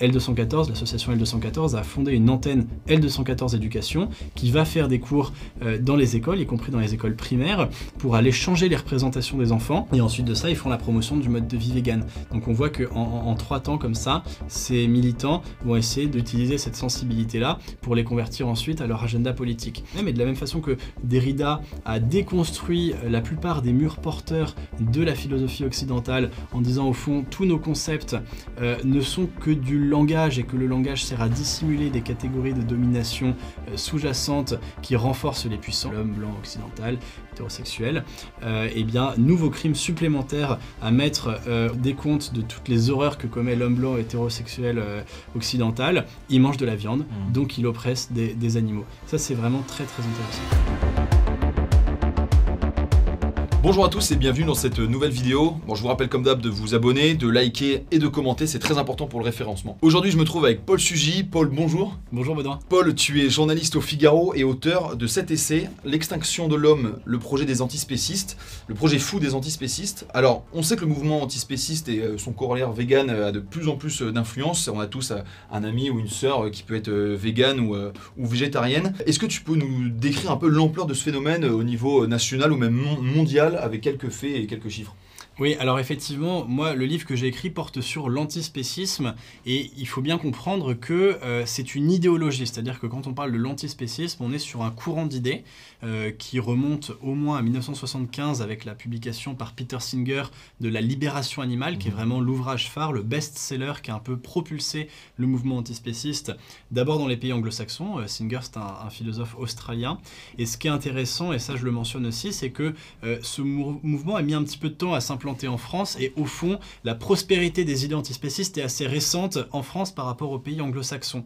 L214, l'association L214 a fondé une antenne L214 Éducation qui va faire des cours euh, dans les écoles, y compris dans les écoles primaires, pour aller changer les représentations des enfants. Et ensuite de ça, ils font la promotion du mode de vie vegan. Donc on voit qu'en en, trois temps comme ça, ces militants vont essayer d'utiliser cette sensibilité-là pour les convertir ensuite à leur agenda politique. Mais de la même façon que Derrida a déconstruit la plupart des murs porteurs de la philosophie occidentale en disant au fond tous nos concepts euh, ne sont que du langage et que le langage sert à dissimuler des catégories de domination euh, sous-jacentes qui renforcent les puissants, l'homme blanc occidental, hétérosexuel, euh, eh bien, nouveau crime supplémentaire à mettre euh, des comptes de toutes les horreurs que commet l'homme blanc hétérosexuel occidental. Il mange de la viande, mmh. donc il oppresse des, des animaux. Ça, c'est vraiment très très intéressant. Bonjour à tous et bienvenue dans cette nouvelle vidéo. Bon, je vous rappelle comme d'hab de vous abonner, de liker et de commenter, c'est très important pour le référencement. Aujourd'hui, je me trouve avec Paul Sugy. Paul, bonjour. Bonjour Baudouin. Paul, tu es journaliste au Figaro et auteur de cet essai, L'extinction de l'homme, le projet des antispécistes, le projet fou des antispécistes. Alors, on sait que le mouvement antispéciste et euh, son corollaire vegan euh, a de plus en plus euh, d'influence. On a tous un ami ou une sœur qui peut être vegan ou, ou végétarienne. Est-ce que tu peux nous décrire un peu l'ampleur de ce phénomène au niveau national ou même mondial? Avec quelques faits et quelques chiffres. Oui, alors effectivement, moi, le livre que j'ai écrit porte sur l'antispécisme et il faut bien comprendre que euh, c'est une idéologie, c'est-à-dire que quand on parle de l'antispécisme, on est sur un courant d'idées euh, qui remonte au moins à 1975 avec la publication par Peter Singer de La Libération animale, qui est mmh. vraiment l'ouvrage phare, le best-seller qui a un peu propulsé le mouvement antispéciste, d'abord dans les pays anglo-saxons. Euh, Singer, c'est un, philosophe australien. Et ce qui est intéressant, et ça je le mentionne aussi, c'est que ce mouvement a mis un petit peu de temps à simplement en France et au fond, la prospérité des idées antispécistes est assez récente en France par rapport aux pays anglo-saxons.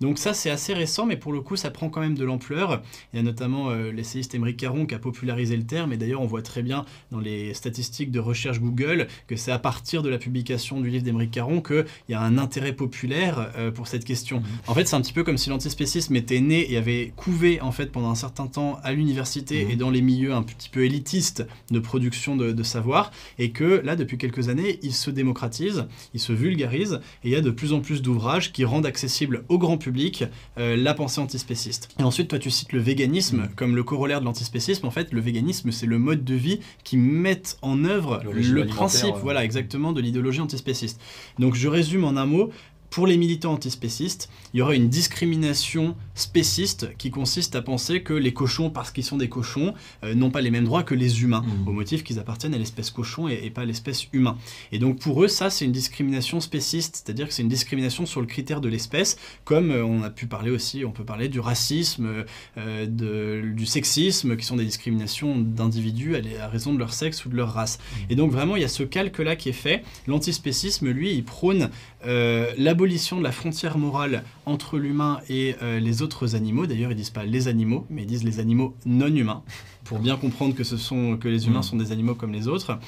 Donc ça, c'est assez récent, mais pour le coup, ça prend quand même de l'ampleur. Il y a notamment euh, l'essayiste Émeric Caron qui a popularisé le terme, et d'ailleurs, on voit très bien dans les statistiques de recherche Google que c'est à partir de la publication du livre d'Émeric Caron qu'il y a un intérêt populaire euh, pour cette question. Mhm. En fait, c'est un petit peu comme si l'antispécisme était né et avait couvé, en fait, pendant un certain temps à l'université mhm. et dans les milieux un petit peu élitistes de production de, savoir, et que là, depuis quelques années, il se démocratise, il se vulgarise, et il y a de plus en plus d'ouvrages qui rendent accessible au grand public public euh, la pensée antispéciste. Et ensuite, toi, tu cites le véganisme mm. comme le corollaire de l'antispécisme. En fait, le véganisme, c'est le mode de vie qui met en œuvre le, principe, voilà, exactement, de l'idéologie antispéciste. Donc, je résume en un mot pour les militants antispécistes, il y aura une discrimination spéciste qui consiste à penser que les cochons, parce qu'ils sont des cochons, euh, n'ont pas les mêmes droits que les humains, mmh. au motif qu'ils appartiennent à l'espèce cochon et, pas à l'espèce humain. Et donc pour eux, ça, c'est une discrimination spéciste, c'est-à-dire que c'est une discrimination sur le critère de l'espèce, comme euh, on a pu parler aussi, on peut parler du racisme, euh, de, du sexisme, qui sont des discriminations d'individus à, raison de leur sexe ou de leur race. Mmh. Et donc vraiment, il y a ce calque-là qui est fait. L'antispécisme, lui, il prône l'abolition de la frontière morale entre l'humain et les autres animaux. D'ailleurs, ils disent pas les animaux, mais ils disent les animaux non humains, pour bien comprendre que, ce sont, que les humains mm. sont des animaux comme les autres.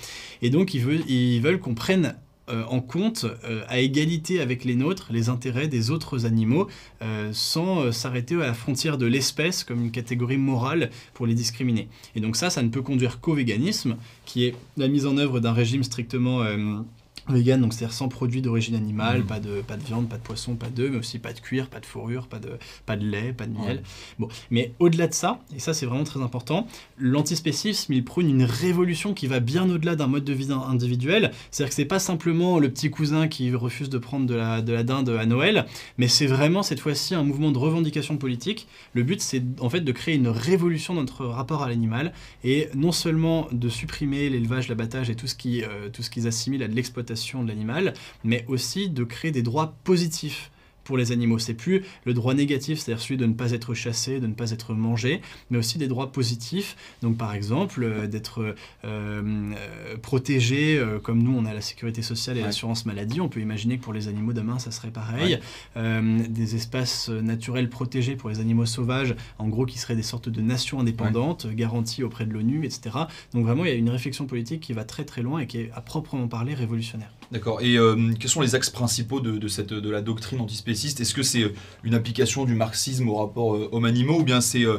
Et donc, ils veulent, ils veulent qu'on prenne euh, en compte, euh, à égalité avec les nôtres, les intérêts des autres animaux, sans s'arrêter à la frontière de l'espèce comme une catégorie morale pour les discriminer. Et donc ça, ça ne peut conduire qu'au véganisme, qui est la mise en œuvre d'un régime strictement vegan, donc c'est-à-dire sans produits d'origine animale, mm. pas, de, pas de viande, pas de poisson, pas d'œufs, mais aussi pas de cuir, pas de fourrure, pas de, pas de lait, pas de miel. Bon, mais au-delà de ça, et ça c'est vraiment très important, l'antispécisme, il prône une révolution qui va bien au-delà d'un mode de vie individuel. C'est-à-dire que c'est pas simplement le petit cousin qui refuse de prendre de la, de la dinde à Noël, mais c'est vraiment cette fois-ci un mouvement de revendication politique. Le but, c'est en fait de créer une révolution dans notre rapport à l'animal, et non seulement de supprimer l'élevage, l'abattage et tout ce qui, euh, tout ce qu'ils assimilent à de l'exploitation de l'animal, mais aussi de créer des droits positifs pour les animaux. C'est plus le droit négatif, c'est-à-dire celui de ne pas être chassé, de ne pas être mangé, mais aussi des droits positifs. Donc par exemple, euh, d'être euh, euh, protégé, comme nous on a la sécurité sociale et l'assurance maladie, on peut imaginer que pour les animaux demain ça serait pareil. des espaces naturels protégés pour les animaux sauvages, en gros qui seraient des sortes de nations indépendantes, garanties auprès de l'ONU, etc. Donc vraiment il y a une réflexion politique qui va très très loin et qui est à proprement parler révolutionnaire. D'accord. Et quels sont les axes principaux de, cette, la doctrine antispéciste? Est-ce que c'est euh, une application du marxisme au rapport euh, homme-animaux ou bien c'est, euh,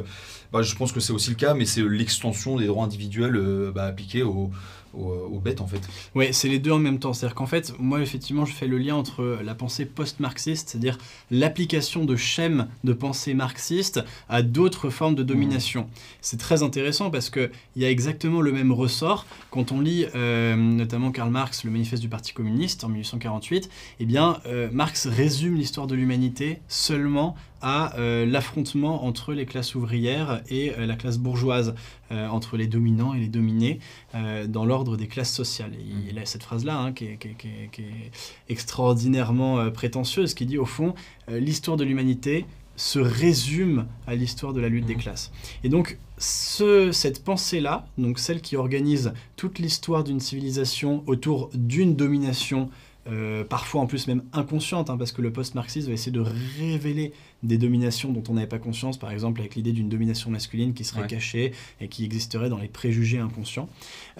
bah, je pense que c'est aussi le cas, mais c'est l'extension des droits individuels bah, appliqués aux, aux, bêtes en fait. Oui, c'est les deux en même temps. C'est-à-dire qu'en fait, moi effectivement, je fais le lien entre la pensée post-marxiste, c'est-à-dire l'application de schèmes de pensée marxiste à d'autres formes de domination. Mmh. C'est très intéressant parce qu'il y a exactement le même ressort quand on lit euh, notamment Karl Marx, le manifeste du Parti communiste en 1848. Eh bien, euh, Marx résume l'histoire de l'humanité seulement à euh, l'affrontement entre les classes ouvrières et la classe bourgeoise, entre les dominants et les dominés, dans l'ordre des classes sociales. Et il a cette phrase-là hein, qui, est extraordinairement prétentieuse, qui dit au fond, l'histoire de l'humanité se résume à l'histoire de la lutte des classes. Et donc, ce, cette pensée-là, donc celle qui organise toute l'histoire d'une civilisation autour d'une domination, euh, parfois en plus même inconsciente, hein, parce que le post-marxisme va essayer de révéler des dominations dont on n'avait pas conscience, par exemple avec l'idée d'une domination masculine qui serait cachée et qui existerait dans les préjugés inconscients.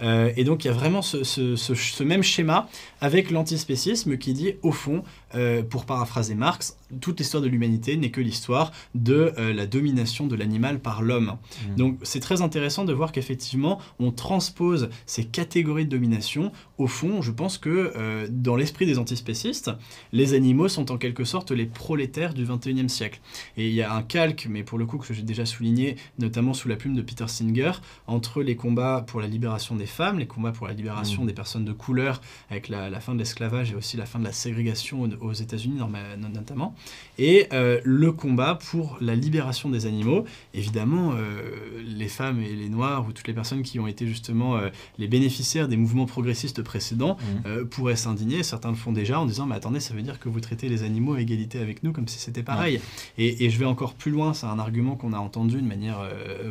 Euh, et donc il y a vraiment ce, même schéma avec l'antispécisme qui dit, au fond, euh, pour paraphraser Marx, toute l'histoire de l'humanité n'est que l'histoire de euh, la domination de l'animal par l'homme. Mmh. Donc c'est très intéressant de voir qu'effectivement on transpose ces catégories de domination. Au fond, je pense que dans l'esprit des antispécistes, les animaux sont en quelque sorte les prolétaires du 21e siècle. Et il y a un calque, mais pour le coup que j'ai déjà souligné, notamment sous la plume de Peter Singer, entre les combats pour la libération des femmes, les combats pour la libération mmh. des personnes de couleur, avec la, fin de l'esclavage et aussi la fin de la ségrégation aux, États-Unis notamment, et euh, le combat pour la libération des animaux. Évidemment, euh, les femmes et les noirs ou toutes les personnes qui ont été justement euh, les bénéficiaires des mouvements progressistes précédents mmh. pourraient s'indigner. Certains le font déjà en disant mais attendez, ça veut dire que vous traitez les animaux à égalité avec nous comme si c'était pareil. Et, je vais encore plus loin, c'est un argument qu'on a entendu de manière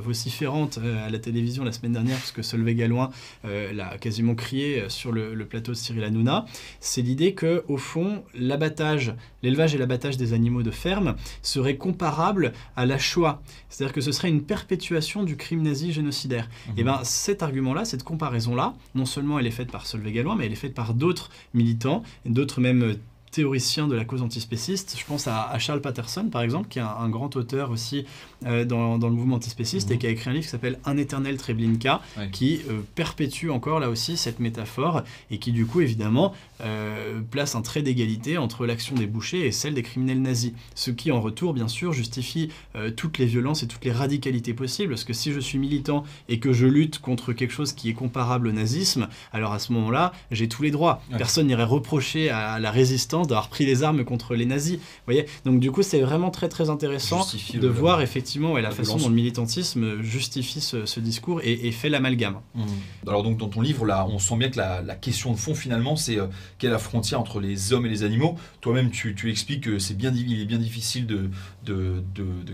vociférante à la télévision la semaine dernière, puisque Solveig Galouin euh, l'a quasiment crié sur le, plateau de Cyril Hanouna. C'est l'idée que, au fond, l'abattage, l'élevage et l'abattage des animaux de ferme serait comparable à la Shoah. C'est-à-dire que ce serait une perpétuation du crime nazi génocidaire. Mhm. Et bien cet argument-là, cette comparaison-là, non seulement elle est faite par Solveig Galouin, mais elle est faite par d'autres militants, d'autres même théoricien de la cause antispéciste. Je pense à, Charles Patterson, par exemple, qui est un, grand auteur aussi euh, dans, le mouvement antispéciste et mhm. qui a écrit un livre qui s'appelle Un éternel Treblinka, qui euh, perpétue encore là aussi cette métaphore et qui, du coup, évidemment, euh, place un trait d'égalité entre l'action des bouchers et celle des criminels nazis. Ce qui, en retour, bien sûr, justifie toutes les violences et toutes les radicalités possibles. Parce que si je suis militant et que je lutte contre quelque chose qui est comparable au nazisme, alors à ce moment-là, j'ai tous les droits. Personne n'irait reprocher à la résistance d'avoir pris les armes contre les nazis. voyez Donc du coup, c'est vraiment très très intéressant de voir effectivement la, façon dont le militantisme justifie ce, discours et, fait l'amalgame. Mmh. Alors donc dans ton livre, là, on sent bien que la, question de fond finalement, c'est euh, quelle est la frontière entre les hommes et les animaux. Toi-même, tu, expliques que c'est bien, il est bien difficile de, de,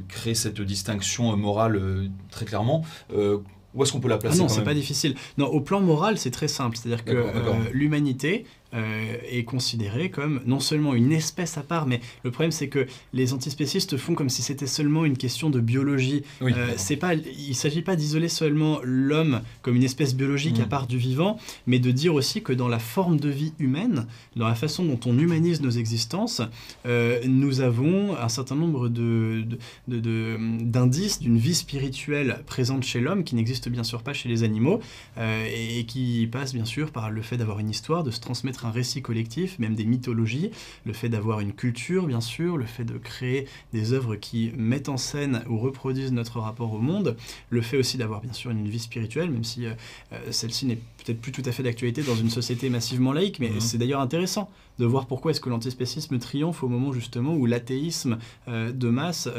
créer cette distinction morale euh, très clairement. Euh, où est-ce qu'on peut la placer ah Non, c'est pas difficile. Non, au plan moral, c'est très simple. C'est-à-dire que l'humanité, euh, est considéré comme non seulement une espèce à part, mais le problème c'est que les antispécistes font comme si c'était seulement une question de biologie. Euh, c'est pas, il ne s'agit pas d'isoler seulement l'homme comme une espèce biologique à mm. part du vivant, mais de dire aussi que dans la forme de vie humaine, dans la façon dont on humanise nos existences, euh, nous avons un certain nombre de, d'indices d'une vie spirituelle présente chez l'homme qui n'existe bien sûr pas chez les animaux et qui passe bien sûr par le fait d'avoir une histoire, de se transmettre un récit collectif, même des mythologies, le fait d'avoir une culture, bien sûr, le fait de créer des œuvres qui mettent en scène ou reproduisent notre rapport au monde, le fait aussi d'avoir, bien sûr, une vie spirituelle, même si euh, euh, celle-ci n'est peut-être plus tout à fait d'actualité dans une société massivement laïque, mais mmh. c'est d'ailleurs intéressant de voir pourquoi est-ce que l'antispécisme triomphe au moment justement où l'athéisme euh, de masse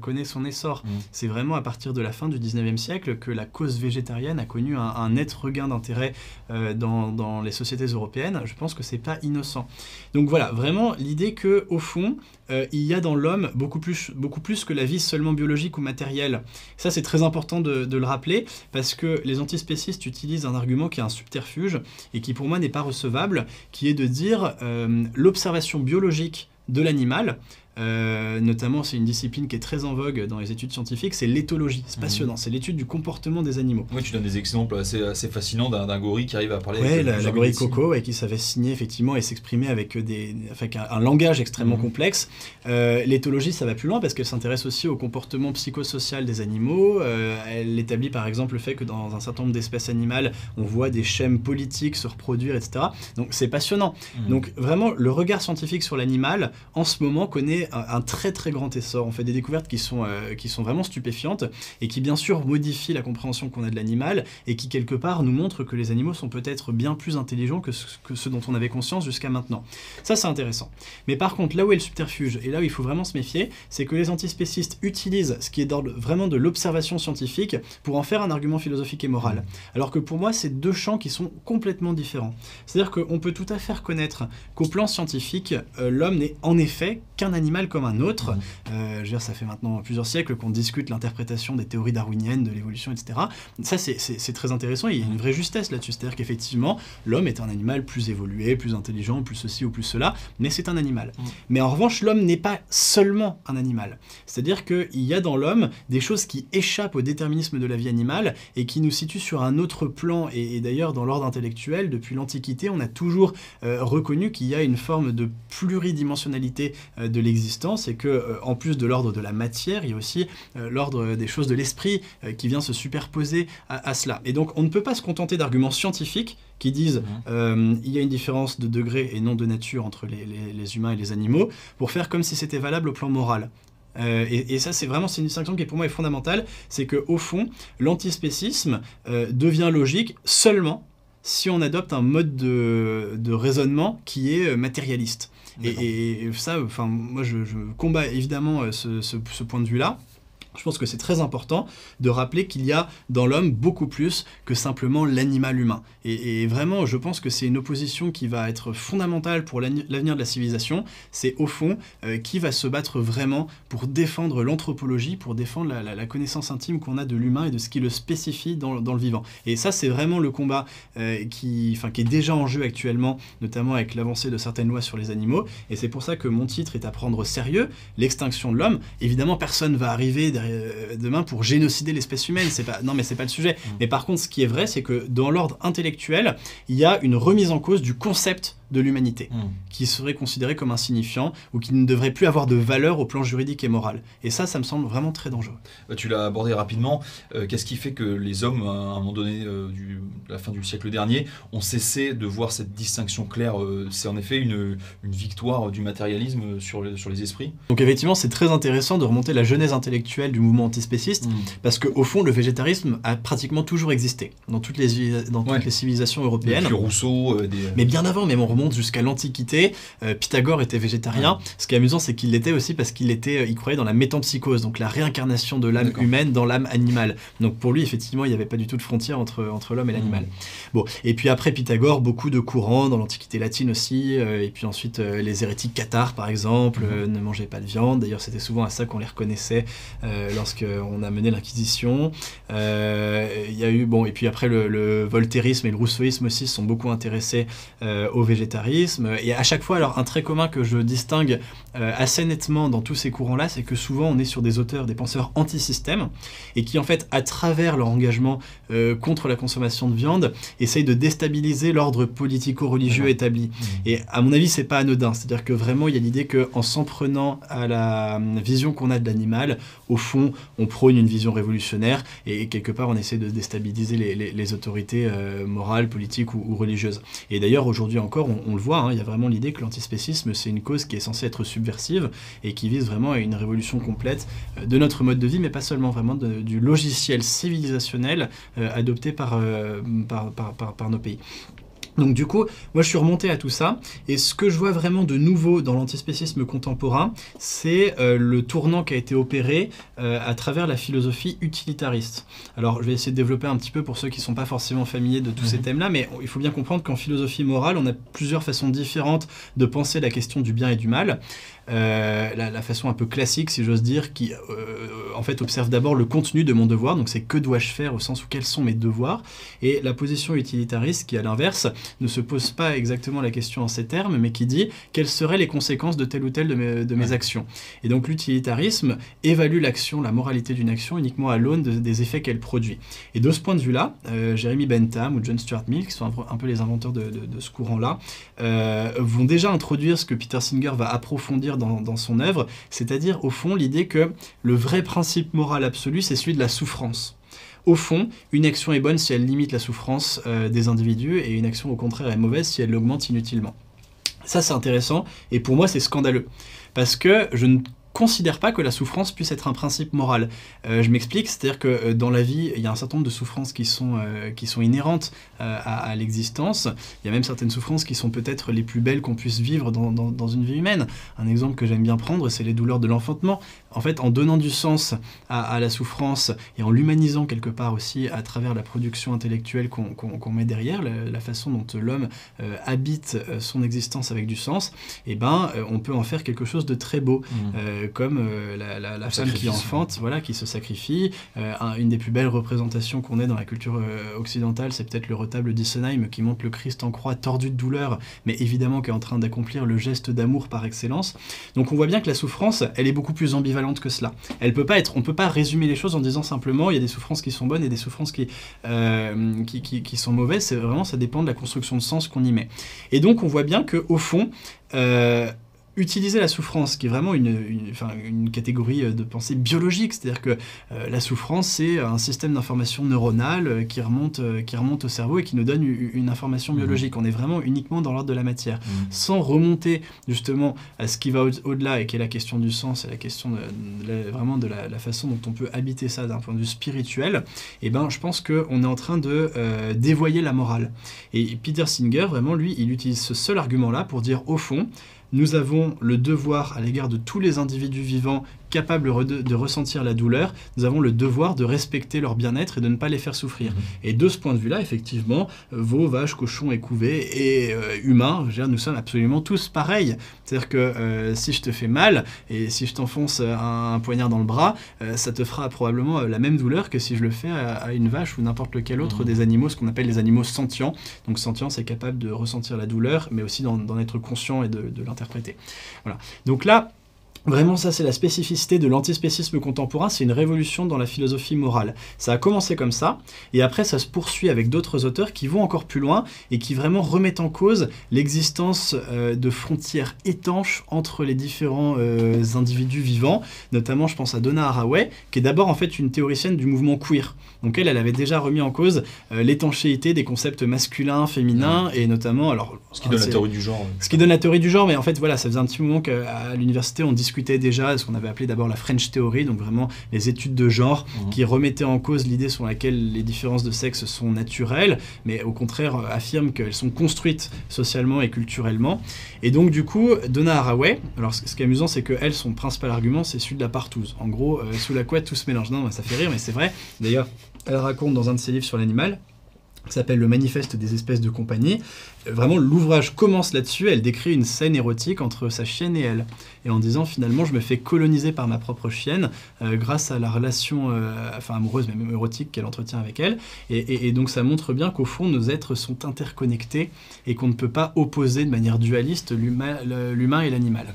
connaît son essor. Mmh. C'est vraiment à partir de la fin du 19e siècle que la cause végétarienne a connu un, net regain d'intérêt dans, dans, les sociétés européennes. Je pense que c'est pas innocent. Donc voilà, vraiment l'idée que au fond, euh, il y a dans l'homme beaucoup plus, beaucoup plus que la vie seulement biologique ou matérielle. Ça, c'est très important de, le rappeler parce que les antispécistes utilisent un argument qui est un subterfuge et qui pour moi n'est pas recevable, qui est de dire euh, l'observation biologique de l'animal euh, notamment c'est une discipline qui est très en vogue dans les études scientifiques, c'est l'éthologie. C'est Mhm. passionnant, c'est l'étude du comportement des animaux. Oui, tu donnes des exemples assez, assez fascinants d'un gorille qui arrive à parler Ouais, avec la, la plusieurs gorille. Coco, ouais, qui savait signer effectivement et s'exprimer avec, des, avec un, un langage extrêmement Mhm. complexe. Euh, L'éthologie, ça va plus loin parce qu'elle s'intéresse aussi au comportement psychosocial des animaux. Euh, elle établit par exemple le fait que dans un certain nombre d'espèces animales, on voit des schèmes politiques se reproduire, etc. Donc c'est passionnant. Mhm. Donc vraiment, le regard scientifique sur l'animal, en ce moment, connaît un, très très grand essor. On fait des découvertes qui sont, euh, qui sont vraiment stupéfiantes et qui bien sûr modifient la compréhension qu'on a de l'animal et qui quelque part nous montrent que les animaux sont peut-être bien plus intelligents que ce, que ce dont on avait conscience jusqu'à maintenant. Ça c'est intéressant. Mais par contre, là où est le subterfuge, et là où il faut vraiment se méfier, c'est que les antispécistes utilisent ce qui est d'ordre vraiment de l'observation scientifique pour en faire un argument philosophique et moral. Alors que pour moi, c'est deux champs qui sont complètement différents. C'est-à-dire qu'on peut tout à fait reconnaître qu'au plan scientifique, euh, l'homme n'est en effet qu'un animal comme un autre. Euh, je veux dire, ça fait maintenant plusieurs siècles qu'on discute l'interprétation des théories darwiniennes, de l'évolution, etc. Ça, c'est- très intéressant, il y a une vraie justesse là-dessus. C'est-à-dire qu'effectivement, l'homme est un animal plus évolué, plus intelligent, plus ceci ou plus cela, mais c'est un animal. Mhm. Mais en revanche, l'homme n'est pas seulement un animal. C'est-à-dire qu'il y a dans l'homme des choses qui échappent au déterminisme de la vie animale et qui nous situent sur un autre plan. Et, et d'ailleurs, dans l'ordre intellectuel, depuis l'Antiquité, on a toujours euh, reconnu qu'il y a une forme de pluridimensionnalité euh, de l'existence et que, euh, en plus de l'ordre de la matière, il y a aussi euh, l'ordre des choses de l'esprit euh, qui vient se superposer à, à cela. Et donc, on ne peut pas se contenter d'arguments scientifiques qui disent Mhm. euh, il y a une différence de degré et non de nature entre les, les- les humains et les animaux pour faire comme si c'était valable au plan moral. Euh, et, et ça, c'est vraiment c'est une distinction qui pour moi est fondamentale, c'est que au fond, l'antispécisme euh, devient logique seulement si on adopte un mode de, de raisonnement qui est matérialiste. Et, ça, enfin, moi, je, je combats évidemment euh, ce, ce- ce point de vue-là. Je pense que c'est très important de rappeler qu'il y a dans l'homme beaucoup plus que simplement l'animal humain. Et, vraiment, je pense que c'est une opposition qui va être fondamentale pour l'avenir de la civilisation. C'est au fond euh, qui va se battre vraiment pour défendre l'anthropologie, pour défendre la, connaissance intime qu'on a de l'humain et de ce qui le spécifie dans, le vivant. Et ça, c'est vraiment le combat euh, qui, est déjà en jeu actuellement, notamment avec l'avancée de certaines lois sur les animaux. Et c'est pour ça que mon titre est à prendre au sérieux, l'extinction de l'homme. Évidemment, personne va arriver derrière- demain pour génocider l'espèce humaine. C'est pas, non, mais c'est pas le sujet. Mm. Mais par contre, ce qui est vrai, c'est que dans l'ordre intellectuel, il y a une remise en cause du concept de l'humanité Mhm. qui serait considéré comme insignifiant ou qui ne devrait plus avoir de valeur au plan juridique et moral. Et ça, ça me semble vraiment très dangereux. Bah, tu l'as abordé rapidement. Euh, Qu'est-ce qui fait que les hommes, à un moment donné, euh, du, la fin du siècle dernier, ont cessé de voir cette distinction claire Euh, C'est en effet une, une victoire du matérialisme sur, le- sur les esprits? Donc effectivement, c'est très intéressant de remonter la genèse intellectuelle du mouvement antispéciste, parce qu'au fond, le végétarisme a pratiquement toujours existé dans toutes les, dans toutes Ouais. les civilisations européennes. Depuis Rousseau, euh, des... Mais bien avant, même on remonte jusqu'à l'Antiquité, euh, Pythagore était végétarien. Ce qui est amusant, c'est qu'il l'était aussi parce qu'il était, euh, il croyait dans la métempsychose, donc la réincarnation de l'âme humaine dans l'âme animale. Donc pour lui, effectivement, il n'y avait pas du tout de frontière entre, entre l'homme et l'animal. Bon, et puis après Pythagore, beaucoup de courants dans l'Antiquité latine aussi, euh, et puis ensuite euh, les hérétiques cathares par exemple, ne mangeaient pas de viande. D'ailleurs, c'était souvent à ça qu'on les reconnaissait lorsqu'on a mené l'Inquisition. Il y a eu, bon, et puis après le, le voltairisme et le rousseauisme aussi se sont beaucoup intéressés euh, au végétarisme. Et à chaque fois, alors un trait commun que je distingue euh, assez nettement dans tous ces courants-là, c'est que souvent on est sur des auteurs, des penseurs anti-système, et qui en fait, à travers leur engagement euh, contre la consommation de viande, essayent de déstabiliser l'ordre politico-religieux établi. Et à mon avis, c'est pas anodin. C'est-à-dire que vraiment, il y a l'idée qu'en s'en prenant à la hum, vision qu'on a de l'animal, au fond, on prône une vision révolutionnaire et quelque part, on essaie de déstabiliser les, les- les autorités euh, morales, politiques ou, ou religieuses. Et d'ailleurs, aujourd'hui encore, on, on le voit, hein, il y a vraiment l'idée que l'antispécisme, c'est une cause qui est censée être subversive et qui vise vraiment à une révolution complète euh, de notre mode de vie, mais pas seulement vraiment du logiciel civilisationnel euh, adopté euh, par nos pays. Donc du coup, moi je suis remonté à tout ça, et ce que je vois vraiment de nouveau dans l'antispécisme contemporain, c'est euh, le tournant qui a été opéré euh, à travers la philosophie utilitariste. Alors je vais essayer de développer un petit peu pour ceux qui ne sont pas forcément familiers de tous ces Mhm. thèmes-là, mais il faut bien comprendre qu'en philosophie morale, on a plusieurs façons différentes de penser la question du bien et du mal. Euh, la, la façon un peu classique, si j'ose dire, qui euh, en fait observe d'abord le contenu de mon devoir, donc c'est que dois-je faire au sens où quels sont mes devoirs, et la position utilitariste qui, à l'inverse, ne se pose pas exactement la question en ces termes, mais qui dit quelles seraient les conséquences de telle ou telle de mes, de mes actions? Et donc l'utilitarisme évalue l'action, la moralité d'une action uniquement à l'aune des effets qu'elle produit. Et de ce point de vue-là, euh, Jeremy Bentham ou John Stuart Mill, qui sont un, peu les inventeurs de, ce courant-là, euh, vont déjà introduire ce que Peter Singer va approfondir dans, son œuvre, c'est-à-dire au fond l'idée que le vrai principe moral absolu, c'est celui de la souffrance. Au fond, une action est bonne si elle limite la souffrance euh, des individus et une action au contraire est mauvaise si elle l'augmente inutilement. Ça c'est intéressant et pour moi c'est scandaleux parce que je ne considère pas que la souffrance puisse être un principe moral. Euh, je m'explique, c'est-à-dire que euh, dans la vie, il y a un certain nombre de souffrances qui sont, euh, inhérentes à, l'existence. Il y a même certaines souffrances qui sont peut-être les plus belles qu'on puisse vivre dans, une vie humaine. Un exemple que j'aime bien prendre, c'est les douleurs de l'enfantement. En fait, en donnant du sens à, la souffrance et en l'humanisant quelque part aussi à travers la production intellectuelle qu'on met derrière, la, façon dont l'homme habite son existence avec du sens, eh ben, on peut en faire quelque chose de très beau. Mmh. Euh, comme euh, la, femme qui enfante, voilà, qui se sacrifie. Euh, une des plus belles représentations qu'on ait dans la culture occidentale, c'est peut-être le retable d'Issenheim qui montre le Christ en croix tordu de douleur, mais évidemment qui est en train d'accomplir le geste d'amour par excellence. Donc on voit bien que la souffrance, elle est beaucoup plus ambivalente que cela. Elle peut pas être, on peut pas résumer les choses en disant simplement il y a des souffrances qui sont bonnes et des souffrances qui, qui, sont mauvaises. C'est vraiment ça dépend de la construction de sens qu'on y met. Et donc on voit bien que au fond, utiliser la souffrance, qui est vraiment une, une, catégorie euh, de pensée biologique, c'est-à-dire que euh, la souffrance, c'est un système d'information neuronale euh, qui, remonte, qui remonte au cerveau et qui nous donne une, information mmh. biologique. On est vraiment uniquement dans l'ordre de la matière, mmh. sans remonter justement à ce qui va au-delà et qui est la question du sens et la question de, vraiment de la, façon dont on peut habiter ça d'un point de vue spirituel. Et eh ben, je pense qu'on est en train de dévoyer la morale. Et Peter Singer, vraiment, lui, il utilise ce seul argument-là pour dire, au fond, nous avons le devoir à l'égard de tous les individus vivants capables de, ressentir la douleur, nous avons le devoir de respecter leur bien-être et de ne pas les faire souffrir. Mhm. Et de ce point de vue-là, effectivement, veaux, vaches, cochons et couvées et euh, humains, nous sommes absolument tous pareils. C'est-à-dire que euh, si je te fais mal et si je t'enfonce un, poignard dans le bras, euh, ça te fera probablement la même douleur que si je le fais à, une vache ou n'importe lequel autre mhm. des animaux, ce qu'on appelle les animaux sentients. Donc sentient, c'est capable de ressentir la douleur, mais aussi d'en être conscient et de, de l'interpréter. Voilà. Donc là, Vraiment, ça, c'est la spécificité de l'antispécisme contemporain, c'est une révolution dans la philosophie morale. Ça a commencé comme ça, et après, ça se poursuit avec d'autres auteurs qui vont encore plus loin et qui vraiment remettent en cause l'existence euh, de frontières étanches entre les différents euh, individus vivants. Notamment, je pense à Donna Haraway, qui est d'abord en fait une théoricienne du mouvement queer. Donc elle, elle avait déjà remis en cause euh, l'étanchéité des concepts masculins, féminins, et notamment, alors... Ce qui donne la théorie du genre. Ce qui donne la théorie du genre, mais en fait, voilà, ça faisait un petit moment qu'à l'université, on discutait déjà ce qu'on avait appelé d'abord la French Theory, donc vraiment les études de genre mhm. qui remettaient en cause l'idée sur laquelle les différences de sexe sont naturelles, mais au contraire euh, affirment qu'elles sont construites socialement et culturellement. Et donc du coup, Donna Haraway, alors ce, qui est amusant, c'est que elle, son principal argument, c'est celui de la partouze. En gros, euh, sous la couette, tout se mélange. Non, ça fait rire, mais c'est vrai. D'ailleurs, elle raconte dans un de ses livres sur l'animal qui s'appelle Le Manifeste des espèces de compagnie. Vraiment, l'ouvrage commence là-dessus. Elle décrit une scène érotique entre sa chienne et elle. Et en disant, finalement, je me fais coloniser par ma propre chienne euh, grâce à la relation euh, enfin, amoureuse, mais même érotique qu'elle entretient avec elle. Et, donc, ça montre bien qu'au fond, nos êtres sont interconnectés et qu'on ne peut pas opposer de manière dualiste l'humain et l'animal.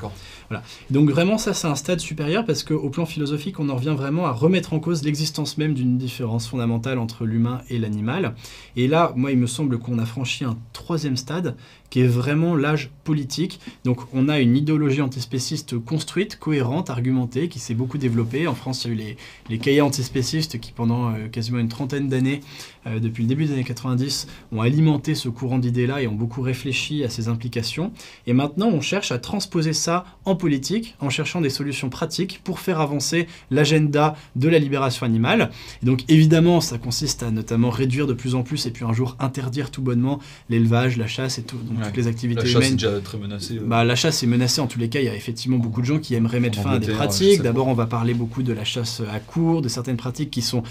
Voilà. Donc, vraiment, ça, c'est un stade supérieur parce qu'au plan philosophique, on en revient vraiment à remettre en cause l'existence même d'une différence fondamentale entre l'humain et l'animal. Et là, moi, il me semble qu'on a franchi un troisième stade qui est vraiment l'âge politique. Donc on a une idéologie antispéciste construite, cohérente, argumentée, qui s'est beaucoup développée. En France, il y a eu les, les cahiers antispécistes qui, pendant euh, quasiment une trentaine d'années, euh, depuis le début des années 90, ont alimenté ce courant d'idées-là et ont beaucoup réfléchi à ses implications. Et maintenant, on cherche à transposer ça en politique, en cherchant des solutions pratiques pour faire avancer l'agenda de la libération animale. Et donc évidemment, ça consiste à notamment réduire de plus en plus et puis un jour interdire tout bonnement l'élevage, la chasse et tout toutes les activités la déjà très menacée. Euh. Bah, la chasse est menacée en tous les cas. Il y a effectivement beaucoup de gens qui aimeraient mettre fin à des pratiques. D'abord, on va parler beaucoup de la chasse à court, de certaines pratiques qui sont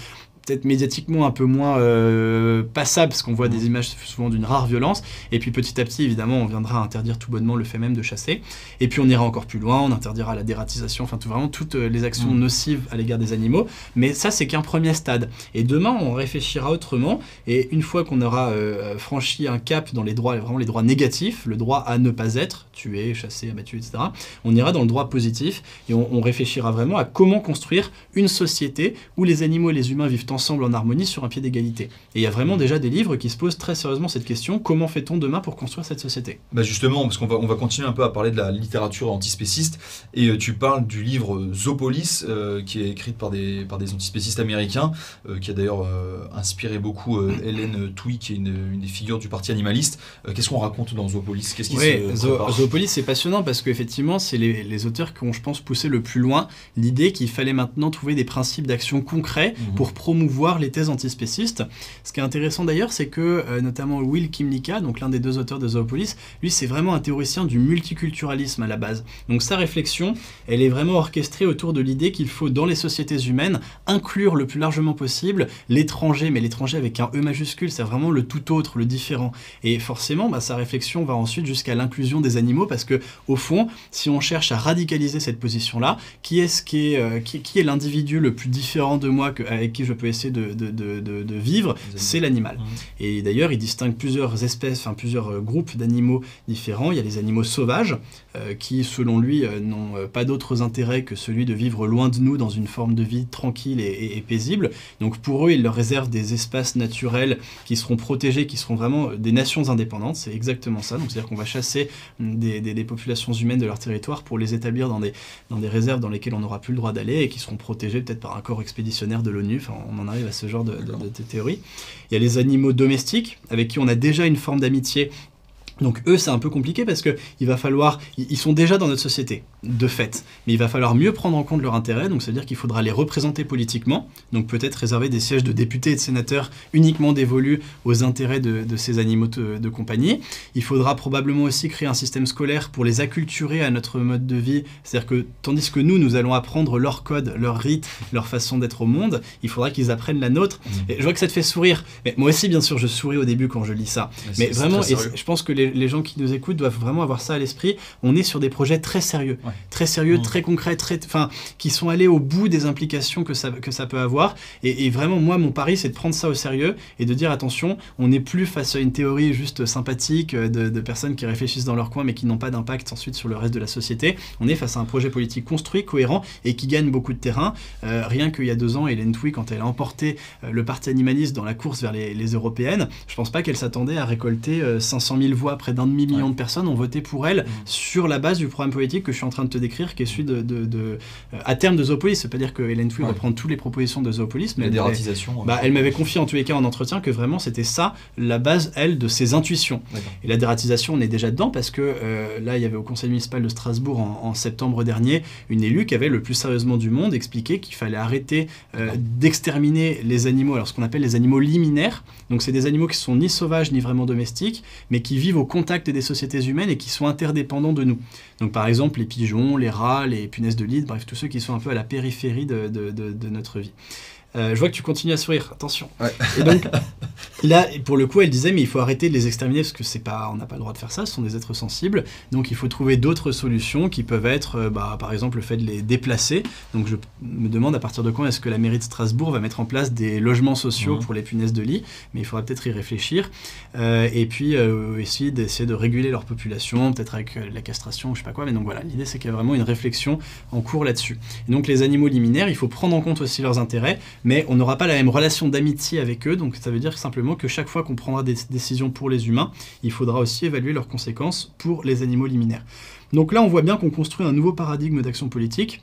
peut-être médiatiquement un peu moins euh, passable, parce qu'on voit des images souvent d'une rare violence. Et puis petit à petit, évidemment, on viendra interdire tout bonnement le fait même de chasser. Et puis on ira encore plus loin, on interdira la dératisation, enfin tout, vraiment toutes euh, les actions Mm. nocives à l'égard des animaux. Mais ça, c'est qu'un premier stade. Et demain, on réfléchira autrement. Et une fois qu'on aura euh, franchi un cap dans les droits, vraiment les droits négatifs, le droit à ne pas être tué, chassé, abattu, etc., on ira dans le droit positif et on, on réfléchira vraiment à comment construire une société où les animaux et les humains vivent ensemble en harmonie sur un pied d'égalité. Et il y a vraiment déjà des livres qui se posent très sérieusement cette question comment fait-on demain pour construire cette société? Bah justement, parce qu'on va, on va continuer un peu à parler de la littérature antispéciste, et euh, tu parles du livre euh, Zoopolis, euh, qui est écrit par des, par des antispécistes américains, euh, qui a d'ailleurs euh, inspiré beaucoup Hélène Touy, qui est une, une des figures du parti animaliste. Qu'est-ce qu'on raconte dans Zoopolis? Qu'est-ce qui Oui, se Zo- Zoopolis, c'est passionnant parce qu'effectivement, c'est les, les auteurs qui ont, je pense, poussé le plus loin l'idée qu'il fallait maintenant trouver des principes d'action concrets Mhm. pour promouvoir les thèses antispécistes. Ce qui est intéressant d'ailleurs, c'est que euh, notamment Will Kimlicka, donc l'un des deux auteurs de Zoopolis, lui, c'est vraiment un théoricien du multiculturalisme à la base. Donc sa réflexion, elle est vraiment orchestrée autour de l'idée qu'il faut, dans les sociétés humaines, inclure le plus largement possible l'étranger, mais l'étranger avec un E majuscule, c'est vraiment le tout autre, le différent. Et forcément, bah, sa réflexion va ensuite jusqu'à l'inclusion des animaux, parce que au fond, si on cherche à radicaliser cette position-là, qui est-ce qui est, euh, qui, qui est l'individu le plus différent de moi que- avec qui je peux essayer de, de- de- de- de vivre. C'est l'animal. Mhm. Et d'ailleurs, il distingue plusieurs espèces, enfin plusieurs euh, groupes d'animaux différents. Il y a les animaux sauvages, euh, qui, selon lui, euh, n'ont pas d'autres intérêts que celui de vivre loin de nous dans une forme de vie tranquille et, et- et paisible. Donc pour eux, il leur réserve des espaces naturels qui seront protégés, qui seront vraiment des nations indépendantes. C'est exactement ça. Donc c'est-à-dire qu'on va chasser mm, des, des- des populations humaines de leur territoire pour les établir dans des, dans des réserves dans lesquelles on n'aura plus le droit d'aller et qui seront protégées peut-être par un corps expéditionnaire de l'ONU. Enfin, on en arrive à ce genre de, théorie. Il y a les animaux domestiques avec qui on a déjà une forme d'amitié. Donc eux, c'est un peu compliqué parce que il va falloir, ils sont déjà dans notre société, de fait, mais il va falloir mieux prendre en compte leur intérêt. Donc c'est-à-dire qu'il faudra les représenter politiquement. Donc peut-être réserver des sièges de députés et de sénateurs uniquement dévolus aux intérêts de, de ces animaux de, de compagnie. Il faudra probablement aussi créer un système scolaire pour les acculturer à notre mode de vie. C'est-à-dire que tandis que nous, nous allons apprendre leur code, leur rite, leur façon d'être au monde, il faudra qu'ils apprennent la nôtre. Et je vois que ça te fait sourire. Mais moi aussi, bien sûr, je souris au début quand je lis ça. Mais vraiment, et je pense que les, les gens qui nous écoutent doivent vraiment avoir ça à l'esprit. On est sur des projets très sérieux, Ouais. Très sérieux, Mm. très concrets, très, enfin, qui sont allés au bout des implications que ça, que ça peut avoir. Et, et vraiment, moi, mon pari, c'est de prendre ça au sérieux et de dire attention, on n'est plus face à une théorie juste sympathique euh, de, de personnes qui réfléchissent dans leur coin mais qui n'ont pas d'impact ensuite sur le reste de la société. On est face à un projet politique construit, cohérent et qui gagne beaucoup de terrain. Euh, rien qu'il y a deux ans, Hélène Touy, quand elle a emporté euh, le parti animaliste dans la course vers les, les européennes, je pense pas qu'elle s'attendait à récolter euh, 500 000 voix. Près d'un demi-million Ouais. de personnes ont voté pour elle Mhm. sur la base du programme politique que je suis en train de te décrire, qui est celui de, de- de- euh, à terme de Zoopolis. Veut pas dire que Hélène Touy Ouais. reprend toutes les propositions de Zoopolis, mais La elle, dératisation. bah, elle m'avait confié en tous les cas en entretien que vraiment c'était ça la base, elle, de ses intuitions. Et la dératisation, on est déjà dedans parce que euh, là, il y avait au conseil municipal de Strasbourg en, en septembre dernier une élue qui avait le plus sérieusement du monde expliqué qu'il fallait arrêter euh, d'exterminer les animaux, alors ce qu'on appelle les animaux liminaires. Donc c'est des animaux qui sont ni sauvages ni vraiment domestiques, mais qui vivent au contact des sociétés humaines et qui sont interdépendants de nous. Donc par exemple les pigeons, les rats, les punaises de lit, bref tous ceux qui sont un peu à la périphérie de, notre vie. Euh, je vois que tu continues à sourire, attention. Ouais. Et donc, là, pour le coup, elle disait, mais il faut arrêter de les exterminer parce que c'est pas, on n'a pas le droit de faire ça, ce sont des êtres sensibles. Donc, il faut trouver d'autres solutions qui peuvent être, euh, bah, par exemple, le fait de les déplacer. Donc, je me demande à partir de quand est-ce que la mairie de Strasbourg va mettre en place des logements sociaux Mhm. pour les punaises de lit, mais il faudra peut-être y réfléchir. Euh, et puis, euh, essayer d'essayer de réguler leur population, peut-être avec la castration, je sais pas quoi. Mais donc voilà, l'idée c'est qu'il y a vraiment une réflexion en cours là-dessus. Et donc, les animaux liminaires, il faut prendre en compte aussi leurs intérêts mais on n'aura pas la même relation d'amitié avec eux, donc ça veut dire simplement que chaque fois qu'on prendra des décisions pour les humains, il faudra aussi évaluer leurs conséquences pour les animaux liminaires. Donc là, on voit bien qu'on construit un nouveau paradigme d'action politique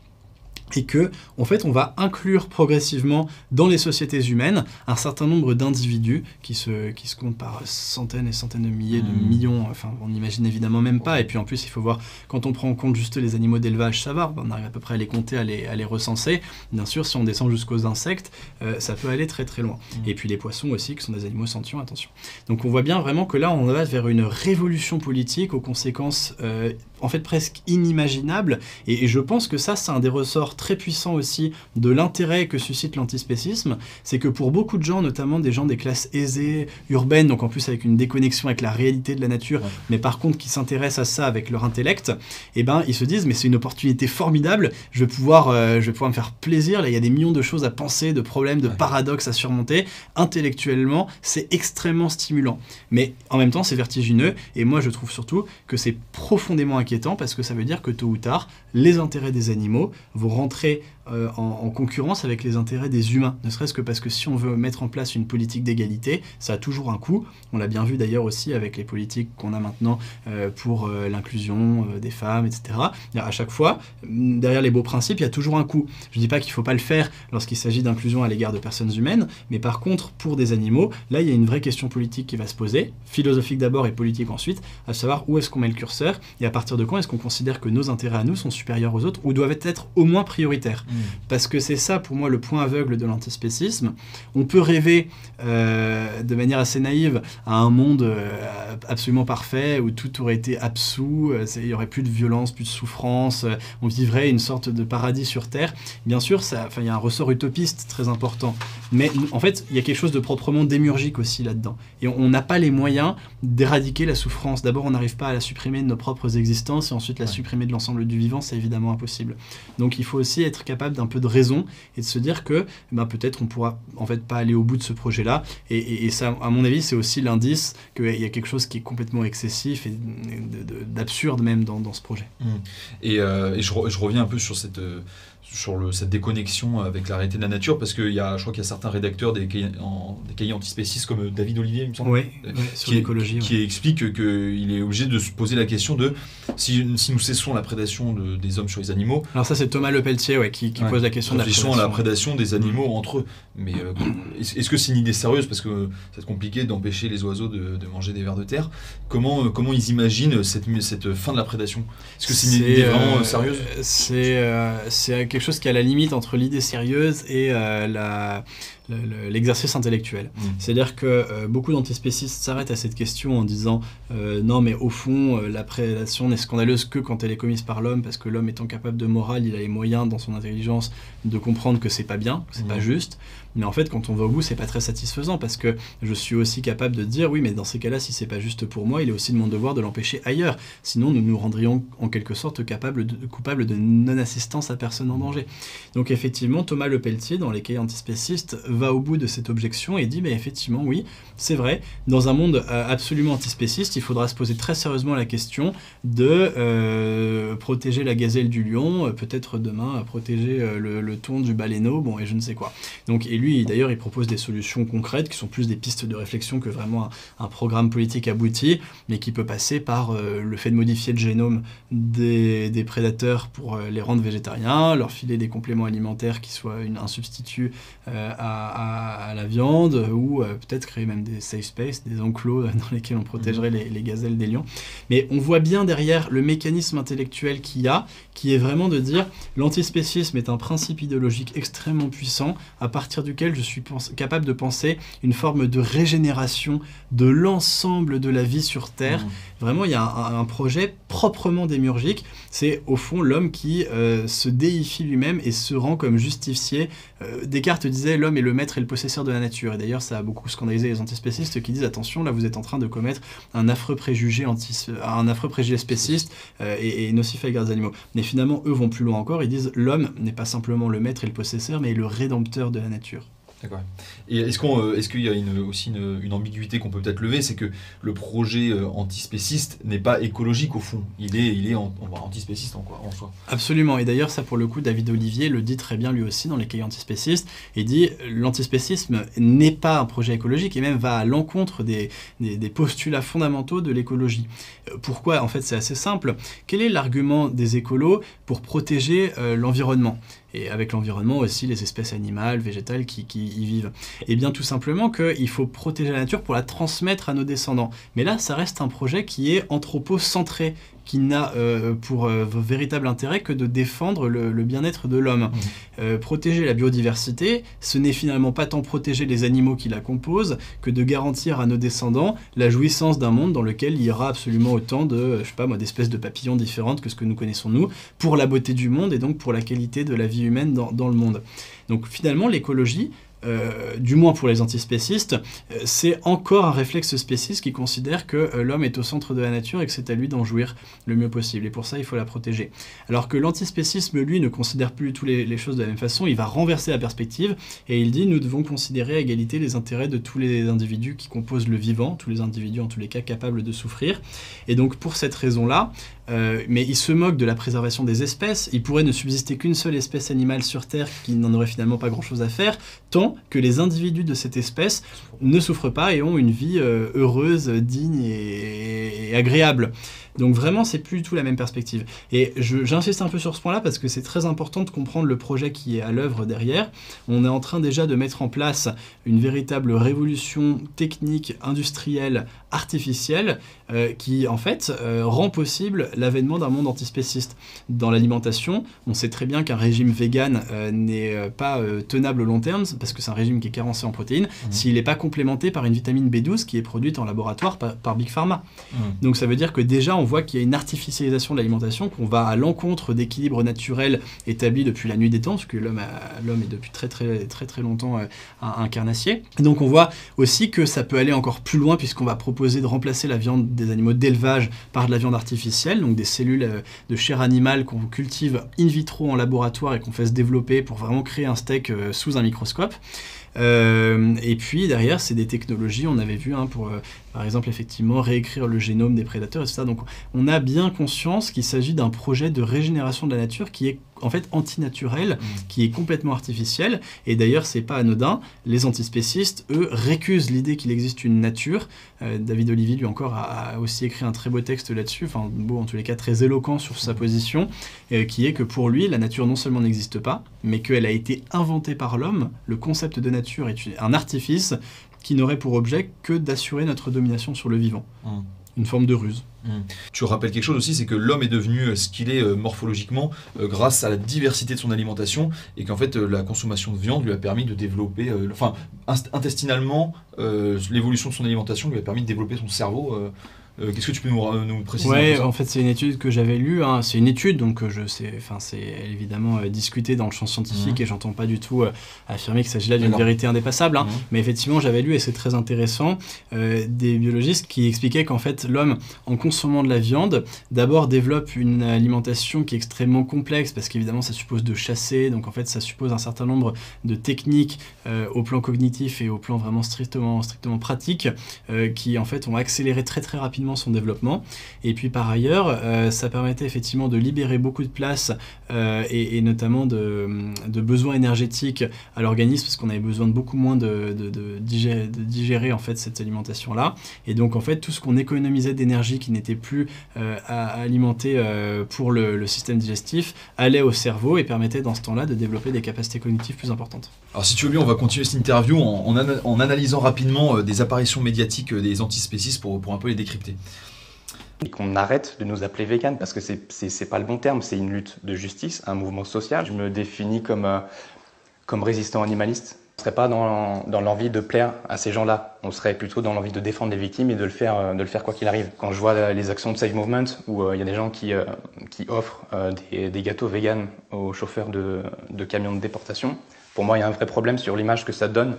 et que, en fait, on va inclure progressivement dans les sociétés humaines un certain nombre d'individus qui se, qui se comptent par centaines et centaines de milliers, de Mhm. millions, enfin, on n'imagine évidemment même pas. Et puis en plus, il faut voir, quand on prend en compte juste les animaux d'élevage, ça va, on arrive à peu près à les compter, à les, à les recenser. Bien sûr, si on descend jusqu'aux insectes, euh, ça peut aller très très loin. Mhm. Et puis les poissons aussi, qui sont des animaux sentients, attention. Donc on voit bien vraiment que là, on va vers une révolution politique aux conséquences, euh, en fait, presque inimaginables. Et, et je pense que ça, c'est un des ressorts très puissant aussi de l'intérêt que suscite l'antispécisme, c'est que pour beaucoup de gens, notamment des gens des classes aisées, urbaines, donc en plus avec une déconnexion avec la réalité de la nature, mais par contre qui s'intéressent à ça avec leur intellect, eh ben ils se disent mais c'est une opportunité formidable, je vais pouvoir, euh, je vais pouvoir me faire plaisir, là il y a des millions de choses à penser, de problèmes, de paradoxes à surmonter, intellectuellement c'est extrêmement stimulant. Mais en même temps c'est vertigineux, et moi je trouve surtout que c'est profondément inquiétant parce que ça veut dire que tôt ou tard, les intérêts des animaux. Vont rentrer euh, en, concurrence avec les intérêts des humains. Ne serait-ce que parce que si on veut mettre en place une politique d'égalité, ça a toujours un coût. On l'a bien vu d'ailleurs aussi avec les politiques qu'on a maintenant euh, pour euh, l'inclusion des femmes, etc. À chaque fois, mm, derrière les beaux principes, il y a toujours un coût. Je ne dis pas qu'il ne faut pas le faire lorsqu'il s'agit d'inclusion à l'égard de personnes humaines, mais par contre, pour des animaux, là, il y a une vraie question politique qui va se poser, philosophique d'abord et politique ensuite, à savoir où est-ce qu'on met le curseur et à partir de quand est-ce qu'on considère que nos intérêts à nous sont supérieurs aux autres ou doivent être au moins prioritaires. Parce que c'est ça, pour moi, le point aveugle de l'antispécisme. On peut rêver euh, de manière assez naïve à un monde euh, absolument parfait où tout aurait été absous, euh, il n'y aurait plus de violence, plus de souffrance, on vivrait une sorte de paradis sur Terre. Bien sûr, il y a un ressort utopiste très important. Mais en fait, il y a quelque chose de proprement démurgique aussi là-dedans. Et on n'a pas les moyens d'éradiquer la souffrance. D'abord, on n'arrive pas à la supprimer de nos propres existences et ensuite la supprimer de l'ensemble du vivant, c'est évidemment impossible. Donc il faut aussi être capable d'un peu de raison et de se dire que ben, peut-être on pourra en fait pas aller au bout de ce projet-là. Et, ça, à mon avis, c'est aussi l'indice qu'il y a quelque chose qui est complètement excessif et d'absurde même dans, ce projet. Mmh. Et, euh, je, reviens un peu sur cette... Euh, sur le, cette déconnexion avec la réalité de la nature, parce que y a, je crois qu'il y a certains rédacteurs des cahiers, des cahiers antispécistes, comme David Olivier, il me semble, sur l'écologie, qui explique qu'il est obligé de se poser la question de si, si nous cessons la prédation des hommes sur les animaux. Alors ça, c'est Thomas Lepelletier ouais, qui, qui pose la question de la prédation. la prédation des animaux entre eux. Mais euh, est-ce que c'est une idée sérieuse? Parce que c'est compliqué d'empêcher les oiseaux de, de, manger des vers de terre. Comment, euh, comment ils imaginent cette, cette fin de la prédation? Est-ce que c'est une idée vraiment euh, sérieuse? C'est quelque chose qui est la limite entre l'idée sérieuse et la l'exercice intellectuel. Mmh. C'est-à-dire que euh, beaucoup d'antispécistes s'arrêtent à cette question en disant euh, non mais au fond euh, la prédation n'est scandaleuse que quand elle est commise par l'homme parce que l'homme étant capable de morale, il a les moyens dans son intelligence de comprendre que c'est pas bien, que c'est pas mmh. juste. Mais en fait, quand on va au bout, c'est pas très satisfaisant parce que je suis aussi capable de dire oui, mais dans ces cas-là, si c'est pas juste pour moi, il est aussi de mon devoir de l'empêcher ailleurs. Sinon, nous nous rendrions en quelque sorte capables de, coupables de non-assistance à personne en danger. Donc effectivement, Thomas Le Pelletier, dans les cahiers antispécistes, va au bout de cette objection et dit mais effectivement, oui, c'est vrai, dans un monde euh, absolument antispéciste, il faudra se poser très sérieusement la question de euh, protéger la gazelle du lion, euh, peut-être demain protéger le, thon du baleineau, bon, et je ne sais quoi. Donc, et lui, d'ailleurs, il propose des solutions concrètes qui sont plus des pistes de réflexion que vraiment un, programme politique abouti, mais qui peut passer par le fait de modifier le génome des, prédateurs pour les rendre végétariens, leur filer des compléments alimentaires qui soient un substitut à, la viande, ou peut-être créer même des safe space, des enclos dans lesquels on protégerait les, les gazelles des lions. Mais on voit bien derrière le mécanisme intellectuel qu'il y a, qui est vraiment de dire l'antispécisme est un principe idéologique extrêmement puissant à partir du je suis capable de penser une forme de régénération de l'ensemble de la vie sur Terre. Mmh. Vraiment, il y a un, projet proprement démurgique. C'est au fond l'homme qui euh, se déifie lui-même et se rend comme justicier. Euh, Descartes disait l'homme est le maître et le possesseur de la nature. Et d'ailleurs, ça a beaucoup scandalisé les antispécistes qui disent attention, là vous êtes en train de commettre un affreux préjugé, anti spéciste euh, et, nocif à l'égard des animaux. Mais finalement, eux vont plus loin encore. Ils disent l'homme n'est pas simplement le maître et le possesseur, mais le rédempteur de la nature. D'accord. Et est-ce qu'on, euh, est-ce qu'il y a une, aussi une, ambiguïté qu'on peut peut-être lever, c'est que le projet euh, antispéciste n'est pas écologique au fond. Il est, il est antispéciste en, quoi, en soi. Absolument. Et d'ailleurs, ça pour le coup, David Olivier le dit très bien lui aussi dans les cahiers antispécistes. Il dit l'antispécisme n'est pas un projet écologique et même va à l'encontre des, des, postulats fondamentaux de l'écologie. Euh, pourquoi? En fait, c'est assez simple. Quel est l'argument des écolos pour protéger l'environnement? Et avec l'environnement aussi les espèces animales, végétales qui, y vivent. Et eh bien tout simplement qu'il faut protéger la nature pour la transmettre à nos descendants. Mais là, ça reste un projet qui est anthropocentré, qui n'a pour véritable intérêt que de défendre le, bien-être de l'homme. Mmh. protéger la biodiversité, ce n'est finalement pas tant protéger les animaux qui la composent que de garantir à nos descendants la jouissance d'un monde dans lequel il y aura absolument autant de, je sais pas moi, d'espèces de papillons différentes que ce que nous connaissons nous, pour la beauté du monde et donc pour la qualité de la vie humaine dans, dans le monde. Donc finalement, l'écologie, euh, du moins pour les antispécistes, euh, c'est encore un réflexe spéciste qui considère que euh, l'homme est au centre de la nature et que c'est à lui d'en jouir le mieux possible. Et pour ça, il faut la protéger. Alors que l'antispécisme, lui, ne considère plus tous les, les, choses de la même façon, il va renverser la perspective et il dit nous devons considérer à égalité les intérêts de tous les individus qui composent le vivant, tous les individus en tous les cas capables de souffrir. Et donc pour cette raison-là, euh, mais il se moque de la préservation des espèces. Il pourrait ne subsister qu'une seule espèce animale sur Terre qui n'en aurait finalement pas grand-chose à faire, tant que les individus de cette espèce ne souffrent pas et ont une vie euh, heureuse, digne et agréable. Donc vraiment, c'est plus du tout la même perspective. Et j'insiste un peu sur ce point-là parce que c'est très important de comprendre le projet qui est à l'œuvre derrière. On est en train déjà de mettre en place une véritable révolution technique, industrielle, artificielle, euh, qui en fait euh, rend possible l'avènement d'un monde antispéciste. Dans l'alimentation, on sait très bien qu'un régime vegan euh, n'est pas tenable au long terme parce que c'est un régime qui est carencé en protéines mmh. s'il n'est pas complémenté par une vitamine B12 qui est produite en laboratoire par, Big Pharma. Mmh. Donc ça veut dire que déjà on voit qu'il y a une artificialisation de l'alimentation, qu'on va à l'encontre d'équilibre naturel établi depuis la nuit des temps, parce que l'homme est depuis très très très très longtemps euh, un, carnassier. donc on voit aussi que ça peut aller encore plus loin, puisqu'on va proposer de remplacer la viande des animaux d'élevage par de la viande artificielle, donc des cellules euh, de chair animale qu'on cultive in vitro en laboratoire et qu'on fait se développer pour vraiment créer un steak euh, sous un microscope. et puis derrière, c'est des technologies, on avait vu hein, pour par exemple, effectivement, réécrire le génome des prédateurs, etc. Donc, on a bien conscience qu'il s'agit d'un projet de régénération de la nature qui est en fait antinaturel, mmh. qui est complètement artificiel. Et d'ailleurs, c'est pas anodin. Les antispécistes, eux, récusent l'idée qu'il existe une nature. Euh, David Olivier, lui encore, a, aussi écrit un très beau texte là-dessus, enfin, beau, en tous les cas, très éloquent sur sa position, euh, qui est que pour lui, la nature non seulement n'existe pas, mais qu'elle a été inventée par l'homme. Le concept de nature est un artifice qui n'aurait pour objet que d'assurer notre domination sur le vivant. Hum. Une forme de ruse. Hum. Tu rappelles quelque chose aussi, c'est que l'homme est devenu euh, ce qu'il est euh, morphologiquement euh, grâce à la diversité de son alimentation et qu'en fait la consommation de viande lui a permis de développer, enfin intestinalement, l'évolution de son alimentation lui a permis de développer son cerveau euh, qu'est-ce que tu peux nous, nous préciser Ouais, en fait, c'est une étude que j'avais lue. Hein. C'est une étude, donc euh, je sais, enfin, c'est évidemment euh, discuté dans le champ scientifique mhm. et j'entends pas du tout affirmer qu'il s'agit là d'une vérité indépassable. Hein. Mhm. Mais effectivement, j'avais lu et c'est très intéressant des biologistes qui expliquaient qu'en fait, l'homme, en consommant de la viande, d'abord développe une alimentation qui est extrêmement complexe parce qu'évidemment, ça suppose de chasser. Donc en fait, ça suppose un certain nombre de techniques au plan cognitif et au plan vraiment strictement, strictement pratique qui en fait ont accéléré très très rapidement son développement. Et puis par ailleurs, euh, ça permettait effectivement de libérer beaucoup de place euh, et, notamment de, besoins énergétiques à l'organisme parce qu'on avait besoin de beaucoup moins de, digérer, en fait cette alimentation là. Et donc en fait tout ce qu'on économisait d'énergie qui n'était plus euh, alimenter pour le, système digestif allait au cerveau et permettait dans ce temps-là de développer des capacités cognitives plus importantes. Alors si tu veux bien, on va continuer cette interview en, en, analysant rapidement des apparitions médiatiques des antispécistes pour, pour un peu les décrypter. Et qu'on arrête de nous appeler vegan, parce que c'est pas le bon terme, c'est une lutte de justice, un mouvement social. Je me définis comme, euh, comme résistant animaliste. On ne serait pas dans, dans l'envie de plaire à ces gens-là. On serait plutôt dans l'envie de défendre les victimes et de le faire, euh, de le faire quoi qu'il arrive. Quand je vois les actions de Save Movement, où euh, il y a des gens qui, qui offrent des, gâteaux vegan aux chauffeurs de, de, camions de déportation, pour moi, il y a un vrai problème sur l'image que ça donne.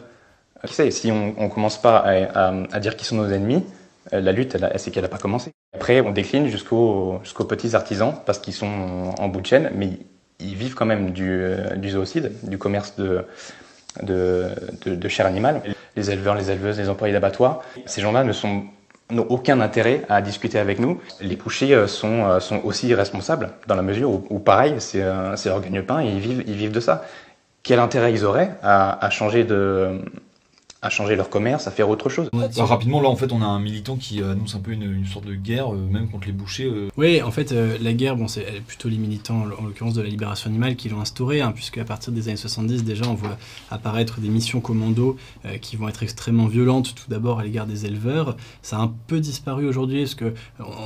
Qui sait, si on ne commence pas à, à, dire qu'ils sont nos ennemis, euh, la lutte, c'est qu'elle n'a pas commencé. Après, on décline jusqu'aux petits artisans parce qu'ils sont en bout de chaîne, mais ils vivent quand même du, euh, zoocide, du commerce de, chair animale. Les éleveurs, les éleveuses, les employés d'abattoirs, ces gens-là ne sont n'ont aucun intérêt à discuter avec nous. Les couchers euh, sont, aussi responsables dans la mesure où, pareil, c'est leur gagne-pain et ils vivent, de ça. Quel intérêt ils auraient à changer de, à changer leur commerce, à faire autre chose. Bah, rapidement, là, en fait, on a un militant qui annonce un peu une, une sorte de guerre, euh, même contre les bouchers. euh. Oui, en fait, euh, la guerre, bon, c'est plutôt les militants, en l'occurrence de la libération animale, qui l'ont instaurée, hein, puisque à partir des années 70, déjà, on voit apparaître des missions commando euh, qui vont être extrêmement violentes, tout d'abord à l'égard des éleveurs. Ça a un peu disparu aujourd'hui, parce que euh,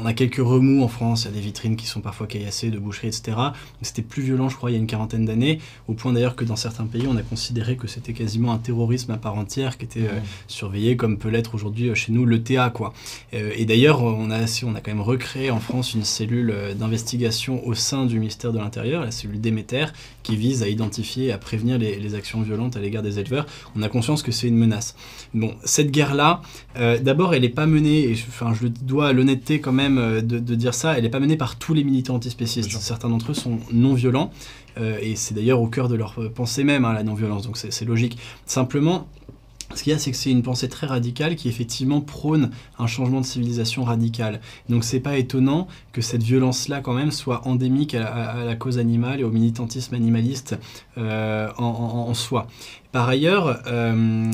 on a quelques remous en France, il y a des vitrines qui sont parfois caillassées, de boucheries, etc. C'était plus violent, je crois, il y a une quarantaine d'années, au point d'ailleurs que dans certains pays, on a considéré que c'était quasiment un terrorisme à part entière qui était euh, surveillé, comme peut l'être aujourd'hui euh, chez nous le TA, quoi. Euh, et d'ailleurs, on a, on a quand même recréé en France une cellule d'investigation au sein du ministère de l'Intérieur, la cellule Déméter, qui vise à identifier et à prévenir les, les actions violentes à l'égard des éleveurs. On a conscience que c'est une menace. Bon, cette guerre-là, d'abord, elle n'est pas menée, et je, enfin, je le dois à l'honnêteté quand même de, de dire ça, elle n'est pas menée par tous les militants antispécistes. Certains d'entre eux sont non violents, euh, et c'est d'ailleurs au cœur de leur pensée même, hein, la non-violence, donc c'est logique. Simplement, ce qu'il y a, c'est que c'est une pensée très radicale qui effectivement prône un changement de civilisation radical. Donc c'est pas étonnant que cette violence-là quand même soit endémique à, la cause animale et au militantisme animaliste euh, en, soi. Par ailleurs, euh,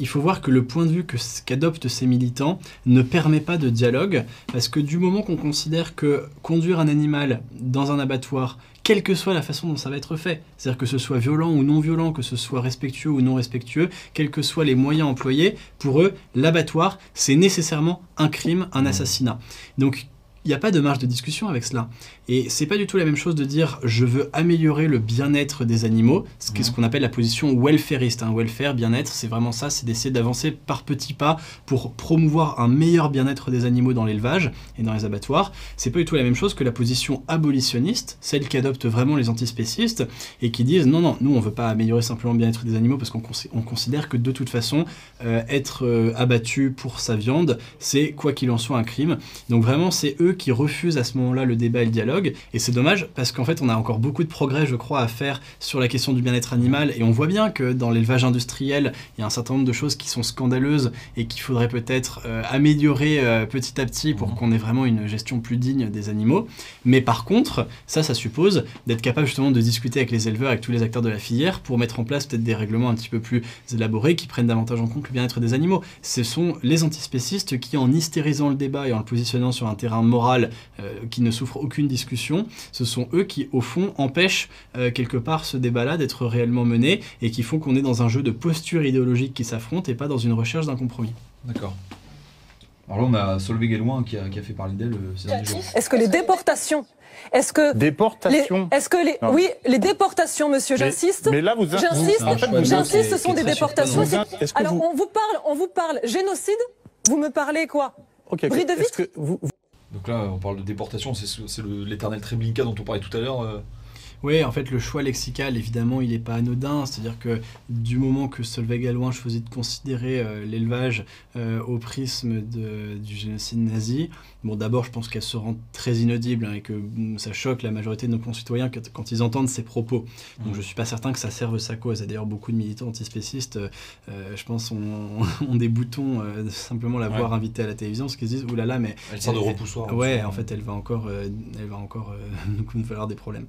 il faut voir que le point de vue qu'adoptent ces militants ne permet pas de dialogue, parce que du moment qu'on considère que conduire un animal dans un abattoir, quelle que soit la façon dont ça va être fait, c'est-à-dire que ce soit violent ou non violent, que ce soit respectueux ou non respectueux, quels que soient les moyens employés, pour eux, l'abattoir, c'est nécessairement un crime, un assassinat. Donc, il n'y a pas de marge de discussion avec cela. Et c'est pas du tout la même chose de dire je veux améliorer le bien-être des animaux, ce qu'est ce qu'on appelle la position welfareiste. Hein. Welfare, bien-être, c'est vraiment ça, c'est d'essayer d'avancer par petits pas pour promouvoir un meilleur bien-être des animaux dans l'élevage et dans les abattoirs. C'est pas du tout la même chose que la position abolitionniste, celle qui adopte vraiment les antispécistes et qui disent non, non, nous on veut pas améliorer simplement le bien-être des animaux parce qu'on consi- on considère que de toute façon, euh, être euh, abattu pour sa viande, c'est quoi qu'il en soit un crime. Donc vraiment, c'est eux qui refusent à ce moment-là le débat et le dialogue. Et c'est dommage parce qu'en fait, on a encore beaucoup de progrès, je crois, à faire sur la question du bien-être animal. Et on voit bien que dans l'élevage industriel, il y a un certain nombre de choses qui sont scandaleuses et qu'il faudrait peut-être euh, améliorer euh, petit à petit pour Mhm. qu'on ait vraiment une gestion plus digne des animaux. Mais par contre, ça, ça suppose d'être capable justement de discuter avec les éleveurs, avec tous les acteurs de la filière, pour mettre en place peut-être des règlements un petit peu plus élaborés qui prennent davantage en compte le bien-être des animaux. Ce sont les antispécistes qui, en hystérisant le débat et en le positionnant sur un terrain moral euh, qui ne souffre aucune discussion, ce sont eux qui, au fond, empêchent euh, quelque part ce débat-là d'être réellement mené et qui font qu'on est dans un jeu de postures idéologiques qui s'affrontent et pas dans une recherche d'un compromis. D'accord. Alors là, on a Solveig Elouin qui a, qui a fait parler d'elle euh, ces derniers jours. Est-ce que les déportations, est-ce que les, Déportation. est-ce que les, Non. oui, les déportations, monsieur, j'insiste. Mais là, vous. J'insiste, en fait, j'insiste, ce sont des déportations. Alors, vous- on vous parle, on vous parle génocide. Vous me parlez quoi? Ok, ok. Bris de Est-ce vitre que vous, Donc là, on parle de déportation, c'est l'éternel Treblinka dont on parlait tout à l'heure. Oui, en fait, le choix lexical, évidemment, il n'est pas anodin. C'est-à-dire que du moment que Solveig Allouin choisit de considérer euh, l'élevage euh, au prisme de- du génocide nazi, bon, d'abord, je pense qu'elle se rend très inaudible hein, et que mm, ça choque la majorité de nos concitoyens quand, quand ils entendent ces propos. Donc, Mhm. je suis pas certain que ça serve sa cause. Et d'ailleurs, beaucoup de militants antispécistes, euh, je pense, ont, ont des boutons de simplement la Ouais. voir invitée à la télévision, parce qu'ils se disent, oulala, là là, mais Elle sert de repoussoir. hein, Ouais, en fait, elle va encore, elle va encore nous nous falloir des problèmes.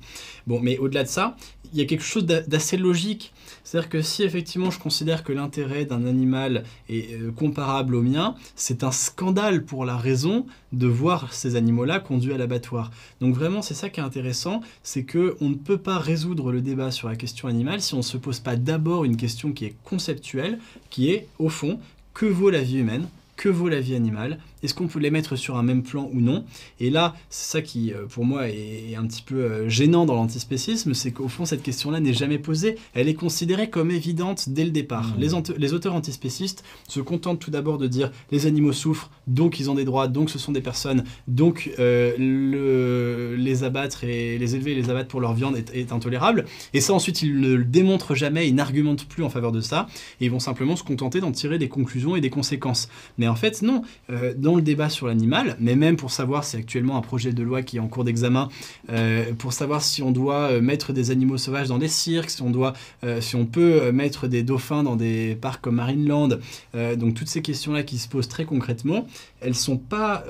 Bon, mais au-delà de ça, il y a quelque chose d'a- d'assez logique. C'est-à-dire que si effectivement je considère que l'intérêt d'un animal est euh, comparable au mien, c'est un scandale pour la raison de voir ces animaux-là conduits à l'abattoir. Donc vraiment, c'est ça qui est intéressant, c'est que on ne peut pas résoudre le débat sur la question animale si on ne se pose pas d'abord une question qui est conceptuelle, qui est au fond que vaut la vie humaine que vaut la vie animale Est-ce qu'on peut les mettre sur un même plan ou non? Et là, c'est ça qui, euh, pour moi, est un petit peu euh, gênant dans l'antispécisme, c'est qu'au fond, cette question-là n'est jamais posée. Elle est considérée comme évidente dès le départ. Mmh. Les, auteurs antispécistes se contentent tout d'abord de dire les animaux souffrent, donc ils ont des droits, donc ce sont des personnes, donc euh, le- les abattre et les élever et les abattre pour leur viande est, est intolérable. Et ça, ensuite, ils ne le démontrent jamais, ils n'argumentent plus en faveur de ça, et ils vont simplement se contenter d'en tirer des conclusions et des conséquences. Mais en fait, non. Euh, dans le débat sur l'animal, mais même pour savoir si actuellement un projet de loi qui est en cours d'examen, euh, pour savoir si on doit euh, mettre des animaux sauvages dans des cirques, si on, doit, euh, si on peut mettre des dauphins dans des parcs comme Marineland, euh, donc toutes ces questions-là qui se posent très concrètement, elles sont pas,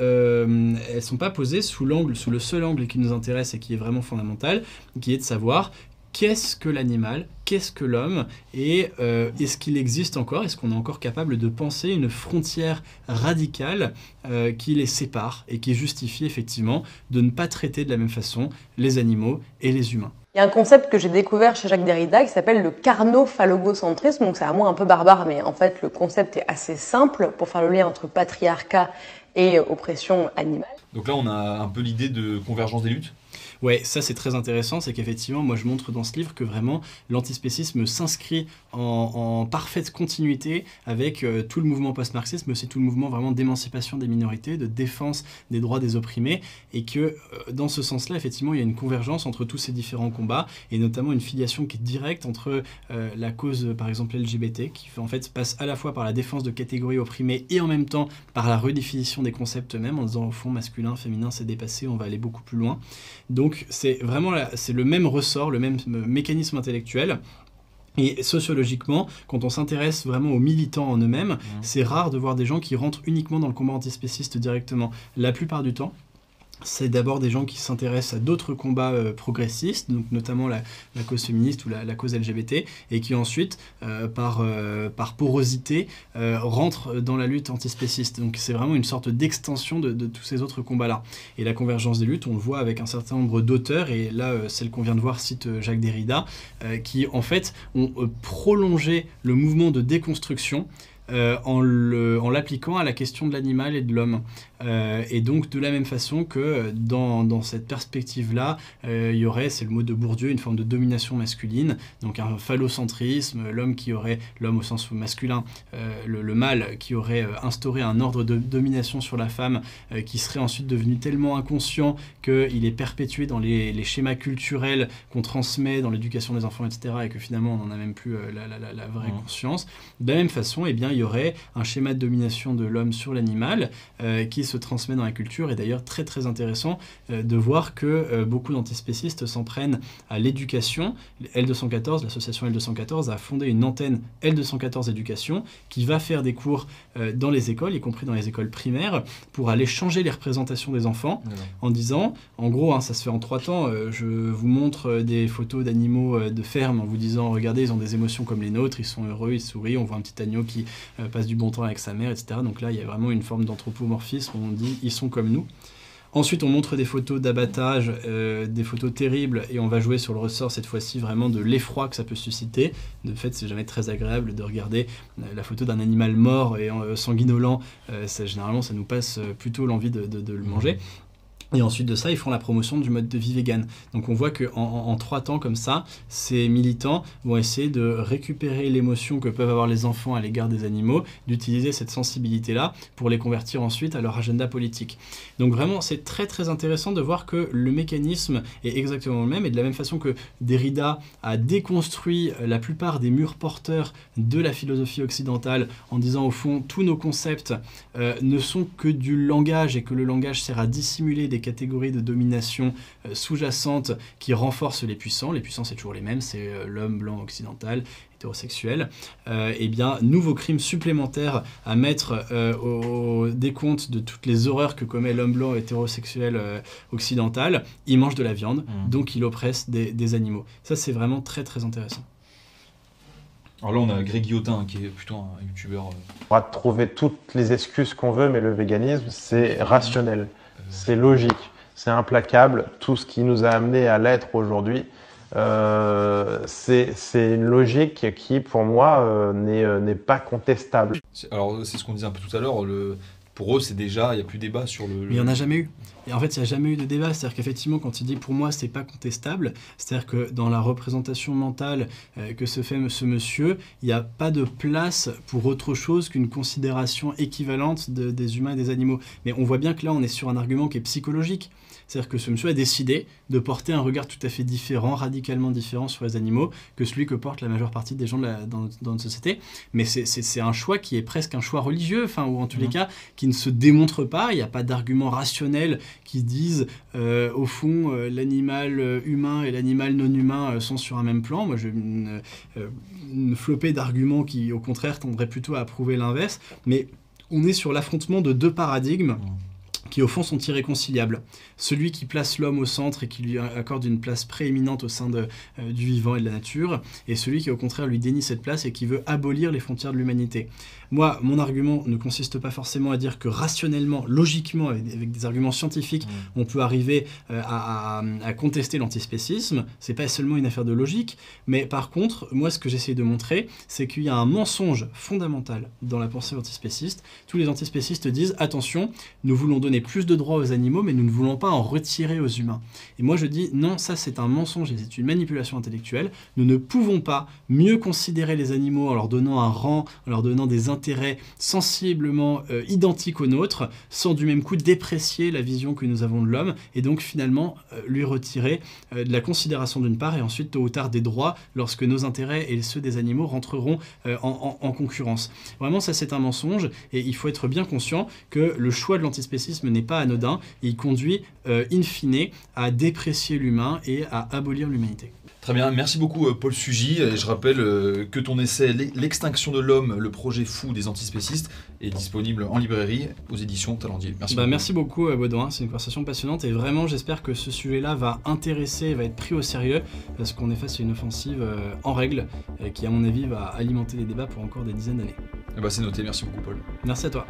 sont pas posées sous l'angle, sous le seul angle qui nous intéresse et qui est vraiment fondamental, qui est de savoir qu'est-ce que l'animal, qu'est-ce que l'homme, et euh, est-ce qu'il existe encore, est-ce qu'on est encore capable de penser une frontière radicale euh, qui les sépare et qui justifie effectivement de ne pas traiter de la même façon les animaux et les humains? Il y a un concept que j'ai découvert chez Jacques Derrida qui s'appelle le carnophallogocentrisme. Donc c'est à moi un peu barbare, mais en fait le concept est assez simple pour faire le lien entre patriarcat et oppression animale. Donc là, on a un peu l'idée de convergence des luttes? Ouais, ça c'est très intéressant, c'est qu'effectivement, moi je montre dans ce livre que vraiment l'antispécisme s'inscrit en, parfaite continuité avec euh, tout le mouvement post-marxisme, c'est tout le mouvement vraiment d'émancipation des minorités, de défense des droits des opprimés, et que euh, dans ce sens-là, effectivement, il y a une convergence entre tous ces différents combats, et notamment une filiation qui est directe entre euh, la cause, par exemple, LGBT, qui en fait passe à la fois par la défense de catégories opprimées et en même temps par la redéfinition des concepts eux-mêmes, en disant au fond masculin, féminin, c'est dépassé, on va aller beaucoup plus loin. Donc c'est vraiment c'est le même ressort, le même mécanisme intellectuel. Et sociologiquement, quand on s'intéresse vraiment aux militants en eux-mêmes, mmh. c'est rare de voir des gens qui rentrent uniquement dans le combat antispéciste directement. La plupart du temps, c'est d'abord des gens qui s'intéressent à d'autres combats euh, progressistes, donc notamment la, cause féministe ou la, cause LGBT, et qui ensuite, euh, par, euh, par porosité, rentrent dans la lutte antispéciste. Donc c'est vraiment une sorte d'extension de, de, tous ces autres combats-là. Et la convergence des luttes, on le voit avec un certain nombre d'auteurs, et là, celle qu'on vient de voir cite Jacques Derrida, qui en fait ont prolongé le mouvement de déconstruction en l'appliquant à la question de l'animal et de l'homme. Euh, et donc, de la même façon que dans, dans cette perspective-là, euh, il y aurait, c'est le mot de Bourdieu, une forme de domination masculine, donc un phallocentrisme, l'homme qui aurait, l'homme au sens masculin, euh, le, mâle qui aurait instauré un ordre de domination sur la femme, qui serait ensuite devenu tellement inconscient qu'il est perpétué dans les, les schémas culturels qu'on transmet dans l'éducation des enfants, etc., et que finalement on n'en a même plus la, la, la, vraie mmh. conscience. De la même façon, eh bien, il y aurait un schéma de domination de l'homme sur l'animal qui se transmet dans la culture. Et d'ailleurs, très très intéressant euh, de voir que euh, beaucoup d'antispécistes s'en prennent à l'éducation. L214, l'association L214, a fondé une antenne L214 Éducation qui va faire des cours euh, dans les écoles, y compris dans les écoles primaires, pour aller changer les représentations des enfants en disant, en gros, hein, ça se fait en trois temps, je vous montre des photos d'animaux de ferme en vous disant, regardez, ils ont des émotions comme les nôtres, ils sont heureux, ils sourient, on voit un petit agneau qui passe du bon temps avec sa mère, etc. Donc là, il y a vraiment une forme d'anthropomorphisme on dit ils sont comme nous. Ensuite, on montre des photos d'abattage, euh, des photos terribles, et on va jouer sur le ressort cette fois-ci vraiment de l'effroi que ça peut susciter. De fait, c'est jamais très agréable de regarder euh, la photo d'un animal mort et euh, sanguinolent. généralement, ça nous passe plutôt l'envie de, le manger. Et ensuite de ça, ils font la promotion du mode de vie vegan. Donc on voit qu'en en, trois temps comme ça, ces militants vont essayer de récupérer l'émotion que peuvent avoir les enfants à l'égard des animaux, d'utiliser cette sensibilité-là pour les convertir ensuite à leur agenda politique. Donc vraiment, c'est très très intéressant de voir que le mécanisme est exactement le même et de la même façon que Derrida a déconstruit la plupart des murs porteurs de la philosophie occidentale en disant au fond tous nos concepts euh, ne sont que du langage et que le langage sert à dissimuler des catégories de domination euh, sous-jacentes qui renforcent les puissants. Les puissants, c'est toujours les mêmes, c'est euh, l'homme blanc occidental, hétérosexuel. Euh, eh bien, nouveau crime supplémentaire à mettre au, décompte de toutes les horreurs que commet l'homme blanc hétérosexuel occidental. Il mange de la viande, mmh. donc il oppresse des, animaux. Ça, c'est vraiment très très intéressant. Alors là, on a Greg Guillotin, qui est plutôt un youtubeur. On va trouver toutes les excuses qu'on veut, mais le véganisme, c'est rationnel c'est logique, c'est implacable. Tout ce qui nous a amené à l'être aujourd'hui, euh, c'est une logique qui, pour moi, euh, euh, n'est pas contestable. Alors, c'est ce qu'on disait un peu tout à l'heure. Pour eux, c'est déjà, il n'y a plus débat sur le. Mais il n'y en a jamais eu. Et en fait, il n'y a jamais eu de débat. C'est-à-dire qu'effectivement, quand il dit pour moi, c'est pas contestable, c'est-à-dire que dans la représentation mentale euh, que se fait ce monsieur, il n'y a pas de place pour autre chose qu'une considération équivalente des humains et des animaux. Mais on voit bien que là, on est sur un argument qui est psychologique. C'est-à-dire que ce monsieur a décidé de porter un regard tout à fait différent, radicalement différent sur les animaux que celui que porte la majeure partie des gens dans, notre société. Mais c'est un choix qui est presque un choix religieux, enfin, ou en tous les mmh. cas, qui ne se démontre pas. Il n'y a pas d'argument rationnel qui disent euh, au fond euh, l'animal euh, humain et l'animal non humain sont sur un même plan. Moi, j'ai une, une flopée d'arguments qui, au contraire, tendraient plutôt à prouver l'inverse. Mais on est sur l'affrontement de deux paradigmes. Mmh qui au fond sont irréconciliables. Celui qui place l'homme au centre et qui lui accorde une place prééminente au sein de, euh, du vivant et de la nature, et celui qui au contraire lui dénie cette place et qui veut abolir les frontières de l'humanité. Moi, mon argument ne consiste pas forcément à dire que rationnellement, logiquement, avec, avec des arguments scientifiques, on peut arriver euh, à, à- à contester l'antispécisme. C'est pas seulement une affaire de logique, mais par contre, moi, ce que j'essaie de montrer, c'est qu'il y a un mensonge fondamental dans la pensée antispéciste. Tous les antispécistes disent attention, nous voulons donner plus de droits aux animaux, mais nous ne voulons pas en retirer aux humains. Et moi, je dis non, ça c'est un mensonge et c'est une manipulation intellectuelle. Nous ne pouvons pas mieux considérer les animaux en leur donnant un rang, en leur donnant des intérêts sensiblement euh, identiques aux nôtres, sans du même coup déprécier la vision que nous avons de l'homme et donc finalement euh, lui retirer euh, de la considération d'une part et ensuite tôt ou tard des droits lorsque nos intérêts et ceux des animaux rentreront en, en- en concurrence. Vraiment, ça c'est un mensonge et il faut être bien conscient que le choix de l'antispécisme n'est pas anodin et il conduit euh, in fine à déprécier l'humain et à abolir l'humanité. Très bien, merci beaucoup euh, Paul Sugy. Et je rappelle euh, que ton essai L'e- L'extinction de l'homme, le projet fou des antispécistes est disponible en librairie aux éditions Talendier. Merci Bah, beaucoup. merci beaucoup Baudouin, c'est une conversation passionnante et vraiment j'espère que ce sujet-là va intéresser, va être pris au sérieux parce qu'on est face à une offensive en règle qui à mon avis va alimenter les débats pour encore des dizaines d'années. Eh ben, c'est noté, merci beaucoup Paul. Merci à toi.